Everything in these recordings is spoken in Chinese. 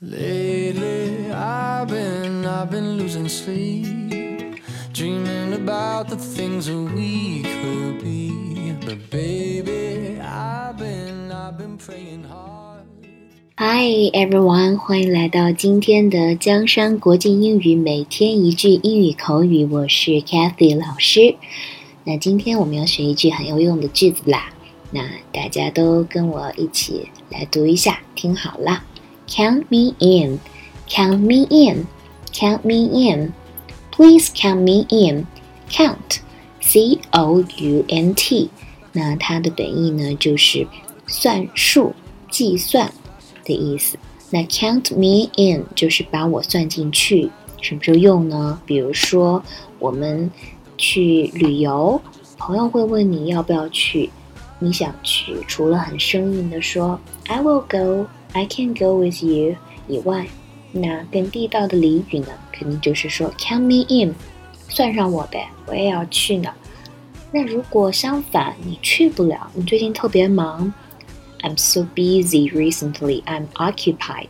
Lately, I've been, I've been losing sleep, dreaming about the things that we could be. But baby, I've been, I've been praying hard. Hi everyone，欢迎来到今天的江山国际英语每天一句英语口语，我是 Kathy 老师。那今天我们要学一句很有用的句子啦，那大家都跟我一起来读一下，听好了。Count me in, count me in, count me in. Please count me in. Count, C O U N T。那它的本意呢，就是算数、计算的意思。那 count me in 就是把我算进去。什么时候用呢？比如说我们去旅游，朋友会问你要不要去，你想去，除了很生硬的说 I will go。I can go with you 以外，那更地道的俚语呢，肯定就是说 count me in，算上我呗，我也要去呢。那如果相反，你去不了，你最近特别忙，I'm so busy recently, I'm occupied。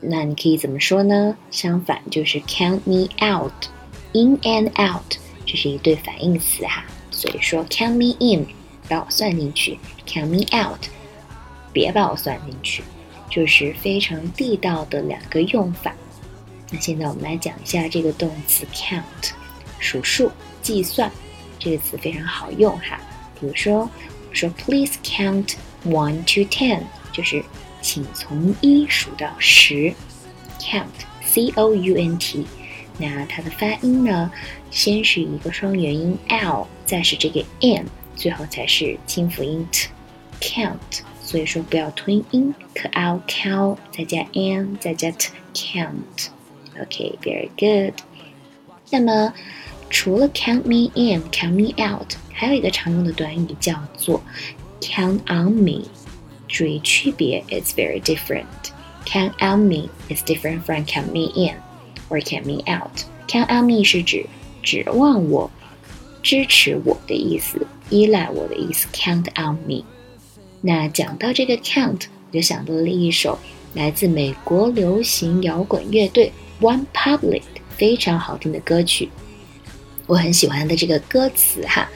那你可以怎么说呢？相反就是 count me out，in and out，这是一对反义词哈。所以说 count me in，把我算进去；count me out，别把我算进去。就是非常地道的两个用法。那现在我们来讲一下这个动词 count，数数、计算。这个词非常好用哈。比如说，我说 Please count one to ten，就是请从一数到十。count，c o u n t。那它的发音呢，先是一个双元音 l，再是这个 n，最后才是清辅音 t，count。所以说不要吞音，可 l count 再加 n 再加 t count。OK，very good。那么除了 count me in，count me out，还有一个常用的短语叫做 count on me。注意区别，it's very different。Count on me is different from count me in or count me out。Count on me 是指指望我、支持我的意思，依赖我的意思。Count on me。那讲到这个 count，我就想到了一首来自美国流行摇滚乐队 One Public 非常好听的歌曲。我很喜欢的这个歌词哈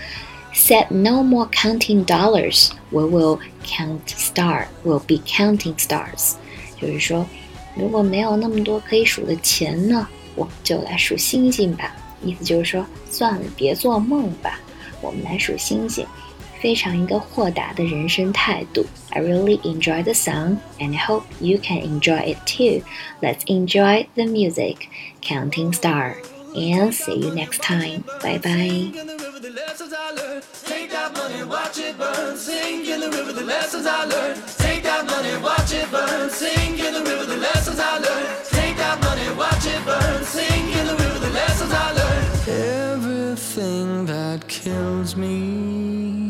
，Said no more counting dollars, we will count stars，we'll be counting stars。就是说，如果没有那么多可以数的钱呢，我们就来数星星吧。意思就是说，算了，别做梦吧，我们来数星星。非常一个豁达的人生态度。I really enjoy the song and I hope you can enjoy it too. Let's enjoy the music. Counting Star. And see you next time. Bye bye. Take that money, watch it burn. Sing in the river the lessons I learned. Take that money, watch it burn. Sing in the river the lessons I learned. Take that money, watch it burn. Sing in the river the lessons I learned. Everything that kills me